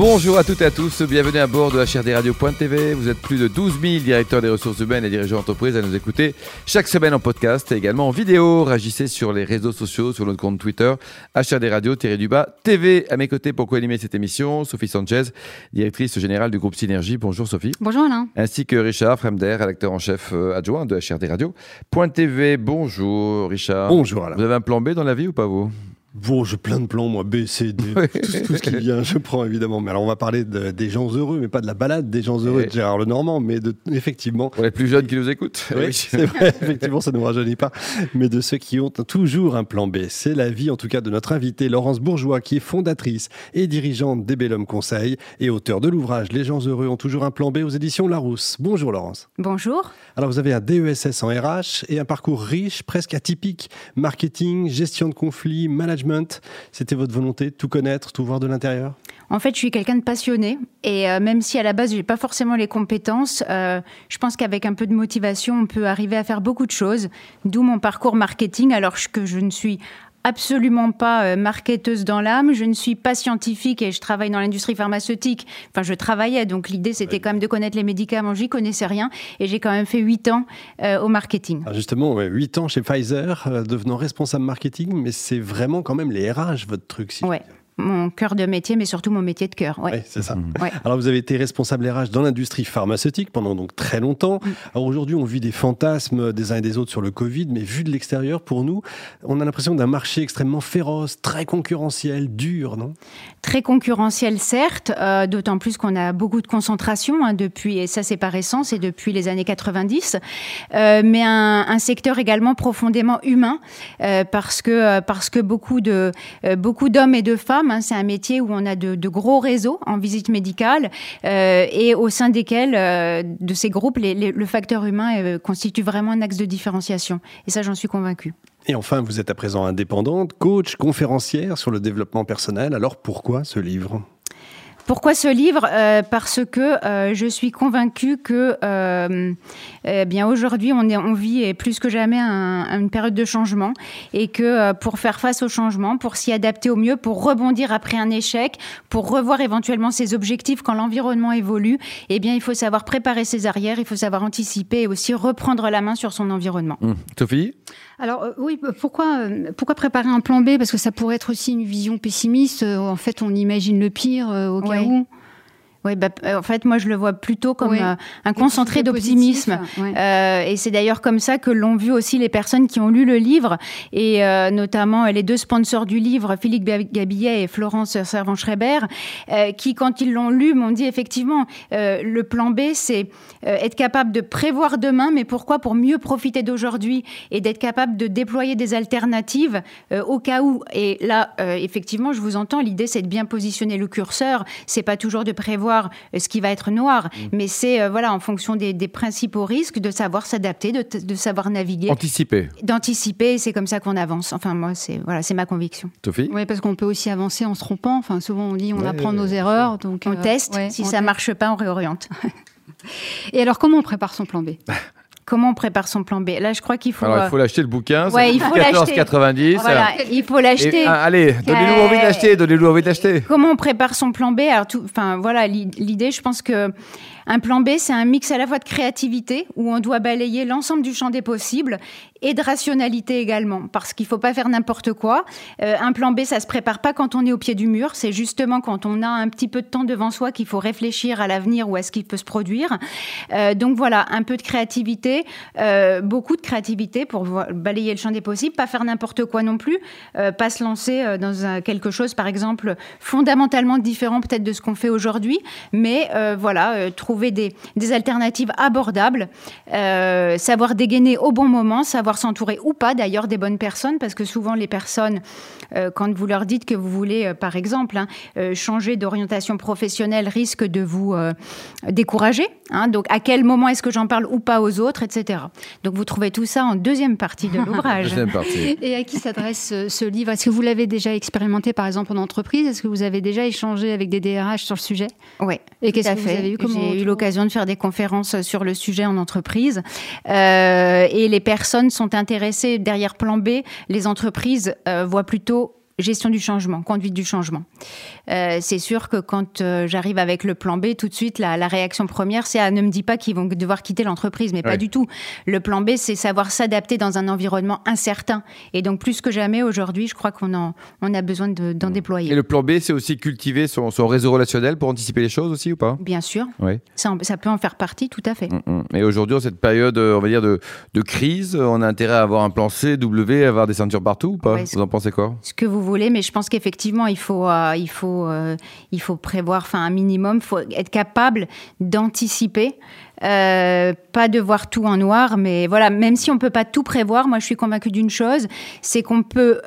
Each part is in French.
Bonjour à toutes et à tous, bienvenue à bord de HRDRadio.tv. Vous êtes plus de 12 000 directeurs des ressources humaines et dirigeants d'entreprise à nous écouter chaque semaine en podcast et également en vidéo. Réagissez sur les réseaux sociaux, sur notre compte Twitter, HRDRadio-du-bas TV. À mes côtés pour co-animer cette émission, Sophie Sanchez, directrice générale du groupe Synergie. Bonjour Sophie. Bonjour Alain. Ainsi que Richard Fremder, rédacteur en chef euh, adjoint de HRDRadio.tv. Bonjour Richard. Bonjour Alain. Vous avez un plan B dans la vie ou pas vous? Bon, j'ai plein de plans, moi, B, C, D, tout, tout, ce qui vient, je prends évidemment. Mais alors, on va parler de, des gens heureux, mais pas de la balade des gens heureux de Gérard Lenormand, mais de, effectivement. Pour les plus jeunes qui nous écoutent. Oui, c'est vrai, effectivement, ça ne nous rajeunit pas. Mais de ceux qui ont toujours un plan B. C'est la vie, en tout cas, de notre invitée, Laurence Bourgeois, qui est fondatrice et dirigeante des Bellum Conseil et auteur de l'ouvrage Les gens heureux ont toujours un plan B aux éditions Larousse. Bonjour, Laurence. Bonjour. Alors, vous avez un DESS en RH et un parcours riche, presque atypique. Marketing, gestion de conflits, management. C'était votre volonté de tout connaître, tout voir de l'intérieur? En fait, je suis quelqu'un de passionné et euh, même si à la base, j'ai pas forcément les compétences, euh, je pense qu'avec un peu de motivation, on peut arriver à faire beaucoup de choses. D'où mon parcours marketing, alors que je ne suis absolument pas euh, marketeuse dans l'âme, je ne suis pas scientifique et je travaille dans l'industrie pharmaceutique. Enfin, je travaillais, donc l'idée c'était quand même de connaître les médicaments, j'y connaissais rien et j'ai quand même fait 8 ans euh, au marketing. Alors justement, ouais, 8 ans chez Pfizer, euh, devenant responsable marketing, mais c'est vraiment quand même les RH votre truc. Si ouais mon cœur de métier, mais surtout mon métier de cœur. Ouais. Oui, c'est ça. Mmh. Ouais. Alors, vous avez été responsable RH dans l'industrie pharmaceutique pendant donc très longtemps. Mmh. Alors aujourd'hui, on vit des fantasmes des uns et des autres sur le Covid, mais vu de l'extérieur, pour nous, on a l'impression d'un marché extrêmement féroce, très concurrentiel, dur, non? Très concurrentiel, certes, euh, d'autant plus qu'on a beaucoup de concentration hein, depuis, et ça c'est pas récent, c'est depuis les années 90, euh, mais un, un, secteur également profondément humain, euh, parce que parce que beaucoup de beaucoup d'hommes et de femmes c'est un métier où on a de, gros réseaux en visite médicale euh, et au sein desquels, euh, de ces groupes, le facteur humain euh, constitue vraiment un axe de différenciation. Et ça, j'en suis convaincue. Et enfin, vous êtes à présent indépendante, coach, conférencière sur le développement personnel. Alors pourquoi ce livre? Pourquoi ce livre? Euh, Parce que euh, je suis convaincue que euh, eh bien aujourd'hui on, est, on vit et plus que jamais un, une période de changement et que pour faire face au changement, pour s'y adapter au mieux, pour rebondir après un échec, pour revoir éventuellement ses objectifs quand l'environnement évolue, eh bien il faut savoir préparer ses arrières, il faut savoir anticiper et aussi reprendre la main sur son environnement. Mmh. Sophie alors euh, oui, pourquoi, euh, pourquoi préparer un plan B? Parce que ça pourrait être aussi une vision pessimiste. Euh, en fait, on imagine le pire euh, ouais. Cas où. Oui, bah, en fait, moi, je le vois plutôt comme euh, un concentré d'optimisme. Ouais. Euh, et c'est d'ailleurs comme ça que l'ont vu aussi les personnes qui ont lu le livre, et euh, notamment les deux sponsors du livre, Philippe Gabillet et Florence Servan-Schreiber, euh, qui, quand ils l'ont lu, m'ont dit effectivement, le plan B, c'est être capable de prévoir demain, mais pourquoi? Pour mieux profiter d'aujourd'hui et d'être capable de déployer des alternatives au cas où. Et là, effectivement, je vous entends, l'idée, c'est de bien positionner le curseur. C'est pas toujours de prévoir ce qui va être noir, mmh. mais c'est euh, voilà en fonction des, des, principaux risques de savoir s'adapter, de, de, savoir naviguer, anticiper, d'anticiper. C'est comme ça qu'on avance. Enfin moi c'est voilà c'est ma conviction. Sophie? Oui parce qu'on peut aussi avancer en se trompant. Enfin souvent on dit on ouais, apprend nos erreurs donc on euh, teste. Ouais, si on ça teste. marche pas on réoriente. Et alors comment on prépare son plan B? comment on prépare son plan B Là, je crois qu'il faut. Alors, il faut l'acheter le bouquin. Ouais, il faut 14,90. Voilà, il faut l'acheter. Allez, donnez-nous euh... envie d'acheter. Donnez-nous envie d'acheter. Comment on prépare son plan B? Alors, tout, enfin, voilà, l'idée, je pense que un plan B, c'est un mix à la fois de créativité, où on doit balayer l'ensemble du champ des possibles, et de rationalité également, parce qu'il ne faut pas faire n'importe quoi. Euh, un plan B, ça ne se prépare pas quand on est au pied du mur, c'est justement quand on a un petit peu de temps devant soi qu'il faut réfléchir à l'avenir ou à ce qui peut se produire. Euh, donc voilà, un peu de créativité, euh, beaucoup de créativité pour balayer le champ des possibles, pas faire n'importe quoi non plus, euh, pas se lancer dans un, quelque chose, par exemple, fondamentalement différent peut-être de ce qu'on fait aujourd'hui, mais euh, voilà, trouver des, alternatives abordables, euh, savoir dégainer au bon moment, savoir s'entourer ou pas d'ailleurs des bonnes personnes, parce que souvent les personnes, euh, quand vous leur dites que vous voulez, euh, par exemple, hein, changer d'orientation professionnelle, risquent de vous euh, décourager. Hein, donc à quel moment est-ce que j'en parle ou pas aux autres, etc. Donc vous trouvez tout ça en deuxième partie de l'ouvrage. Et à qui s'adresse ce, ce livre? Est-ce que vous l'avez déjà expérimenté par exemple en entreprise? Est-ce que vous avez déjà échangé avec des DRH sur le sujet? Oui. Et qu'est-ce que fait. vous avez eu comme eu l'occasion de faire des conférences sur le sujet en entreprise. Euh, et les personnes sont intéressées derrière plan B. Les entreprises euh, voient plutôt gestion du changement, conduite du changement. Euh, c'est sûr que quand euh, j'arrive avec le plan B, tout de suite, la, réaction première, c'est ah, ne me dis pas qu'ils vont devoir quitter l'entreprise, mais pas du tout. Le plan B, c'est savoir s'adapter dans un environnement incertain. Et donc, plus que jamais, aujourd'hui, je crois qu'on on a besoin d'en déployer. Et le plan B, c'est aussi cultiver son, réseau relationnel pour anticiper les choses aussi ou pas? Bien sûr. Oui. Ça, ça, peut en faire partie, tout à fait. Mm, mm. Et aujourd'hui, en cette période, euh, on va dire, de, de, crise, on a intérêt à avoir un plan C, W, avoir des ceintures partout ou pas? Vous en pensez quoi? Ce que vous mais je pense qu'effectivement, il faut, euh, euh, il faut prévoir, enfin un minimum, faut être capable d'anticiper. Euh, pas de voir tout en noir, mais voilà, même si on peut pas tout prévoir, moi je suis convaincue d'une chose, c'est qu'on peut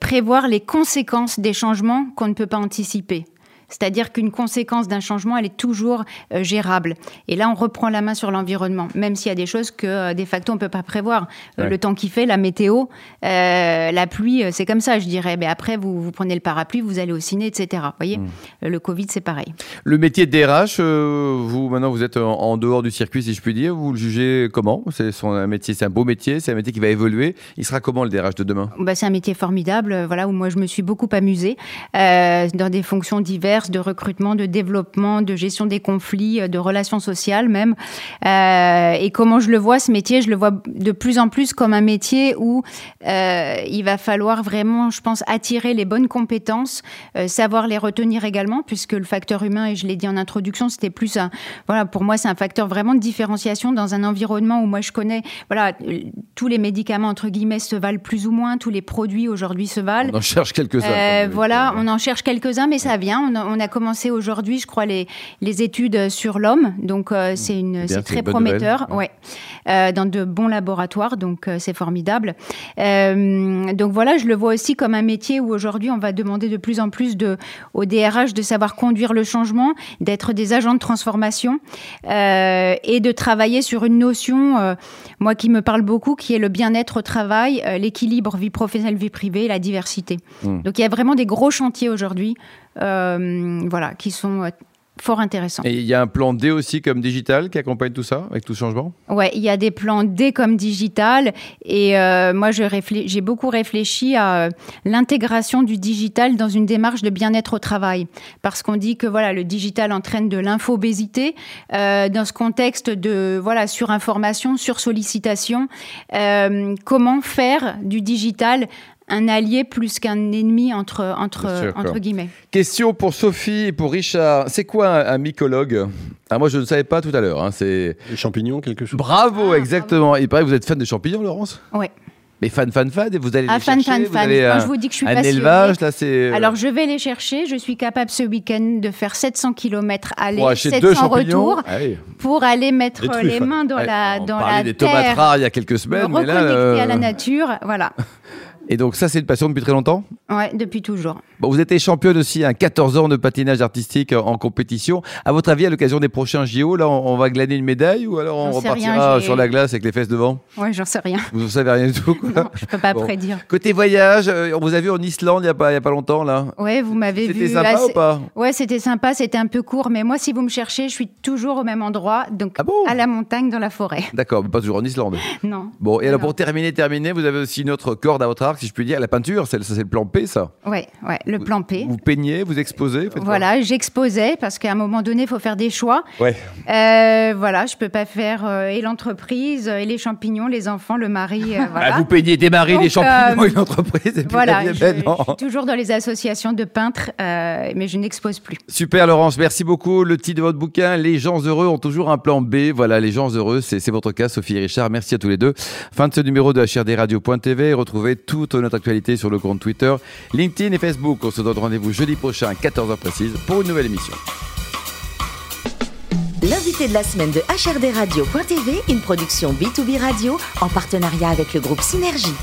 prévoir les conséquences des changements qu'on ne peut pas anticiper. C'est-à-dire qu'une conséquence d'un changement, elle est toujours euh, gérable. Et là, on reprend la main sur l'environnement, même s'il y a des choses que, euh, de facto, on ne peut pas prévoir. Euh, le temps qui fait, la météo, la pluie, c'est comme ça, je dirais. Mais après, vous, vous prenez le parapluie, vous allez au ciné, etc. Vous voyez, mmh. le Covid, c'est pareil. Le métier de DRH, vous, maintenant, vous êtes en, dehors du circuit, si je puis dire. Vous le jugez comment? C'est un métier, c'est un beau métier, c'est un métier qui va évoluer. Il sera comment le DRH de demain? Bah, C'est un métier formidable, voilà, où moi, je me suis beaucoup amusée dans des fonctions diverses de recrutement, de développement, de gestion des conflits, euh, de relations sociales même. Euh, et comment je le vois, ce métier, je le vois de plus en plus comme un métier où euh, il va falloir vraiment, je pense, attirer les bonnes compétences, savoir les retenir également, puisque le facteur humain, et je l'ai dit en introduction, c'était plus un, voilà, pour moi, c'est un facteur vraiment de différenciation dans un environnement où moi je connais, voilà, tous les médicaments entre guillemets se valent plus ou moins, tous les produits aujourd'hui se valent. On en cherche quelques-uns. voilà, on en cherche quelques-uns, mais ça vient. On, on a commencé aujourd'hui, je crois, les, les études sur l'homme. Donc, euh, mmh. c'est une, c'est très prometteur. Ouais. Euh, dans de bons laboratoires. Donc, euh, c'est formidable. donc, voilà, je le vois aussi comme un métier où aujourd'hui, on va demander de plus en plus de, au DRH de savoir conduire le changement, d'être des agents de transformation et de travailler sur une notion, moi, qui me parle beaucoup, qui est le bien-être au travail, l'équilibre vie professionnelle, vie privée, la diversité. Mmh. Donc, il y a vraiment des gros chantiers aujourd'hui voilà, qui sont euh, fort intéressants. Et il y a un plan D aussi comme digital qui accompagne tout ça, avec tout ce changement? Ouais, il y a des plans D comme digital. Et euh, moi, j'ai beaucoup réfléchi à l'intégration du digital dans une démarche de bien-être au travail. Parce qu'on dit que voilà, le digital entraîne de l'infobésité. dans ce contexte de voilà, surinformation, sursollicitation, comment faire du digital un allié plus qu'un ennemi entre, entre, entre guillemets. Question pour Sophie et pour Richard. C'est quoi un, mycologue? Ah, Moi, je ne savais pas tout à l'heure. Hein, c'est... Les champignons, quelque chose? Bravo, ah, exactement. Il paraît que vous êtes fan de champignons, Laurence? Oui. Mais fan, fan, fan, et vous allez ah, les fan, chercher. Fan, fan, fan. je vous dis que je suis un élevage, là, c'est. Euh, Alors, je vais les chercher. Je suis capable ce week-end de faire 700 km aller, 700 retour, ah pour aller mettre les mains dans la, dans on la des tomates rares il y a quelques semaines, mais là, euh... à la nature, voilà. Et donc ça, c'est une passion depuis très longtemps Ouais, depuis toujours. Bon, vous êtes championne aussi, à hein, 14 ans de patinage artistique en compétition. À votre avis, à l'occasion des prochains JO, là, on, va glaner une médaille ou alors on repartira sur la glace avec les fesses devant? Ouais, j'en sais rien. Vous ne savez rien du tout quoi. Non, je peux pas prédire. Côté voyage, euh, on vous a vu en Islande il n'y a, pas, a pas longtemps, là Ouais, vous m'avez vu. C'était sympa ou pas? Ouais, c'était sympa, c'était un peu court, mais moi, si vous me cherchez, je suis toujours au même endroit, donc ah à la montagne, dans la forêt. D'accord, mais pas toujours en Islande Non. Bon, et alors pour terminer, terminer, vous avez aussi une autre corde à votre arc, si je puis dire, la peinture ça c'est le plan P, ça Ouais, ouais, le plan P. Vous, peignez, vous exposez Voilà, j'exposais parce qu'à un moment donné, il faut faire des choix. Ouais. Euh, voilà, je peux pas faire euh, et l'entreprise, et les champignons, les enfants, le mari. Euh, voilà. Ah, vous peignez des maris, des champignons et l'entreprise. Et voilà, je, je, suis toujours dans les associations de peintres, mais je n'expose plus. Super, Laurence, merci beaucoup. Le titre de votre bouquin, Les gens heureux ont toujours un plan B. Voilà, les gens heureux, c'est votre cas, Sophie et Richard. Merci à tous les deux. Fin de ce numéro de HRDRadio.tv. Retrouvez toute notre actualité sur le compte Twitter, LinkedIn et Facebook. On se donne rendez-vous jeudi prochain à 14h précise pour une nouvelle émission. L'invité de la semaine de HRD Radio.tv, une production B2B Radio en partenariat avec le groupe Synergie.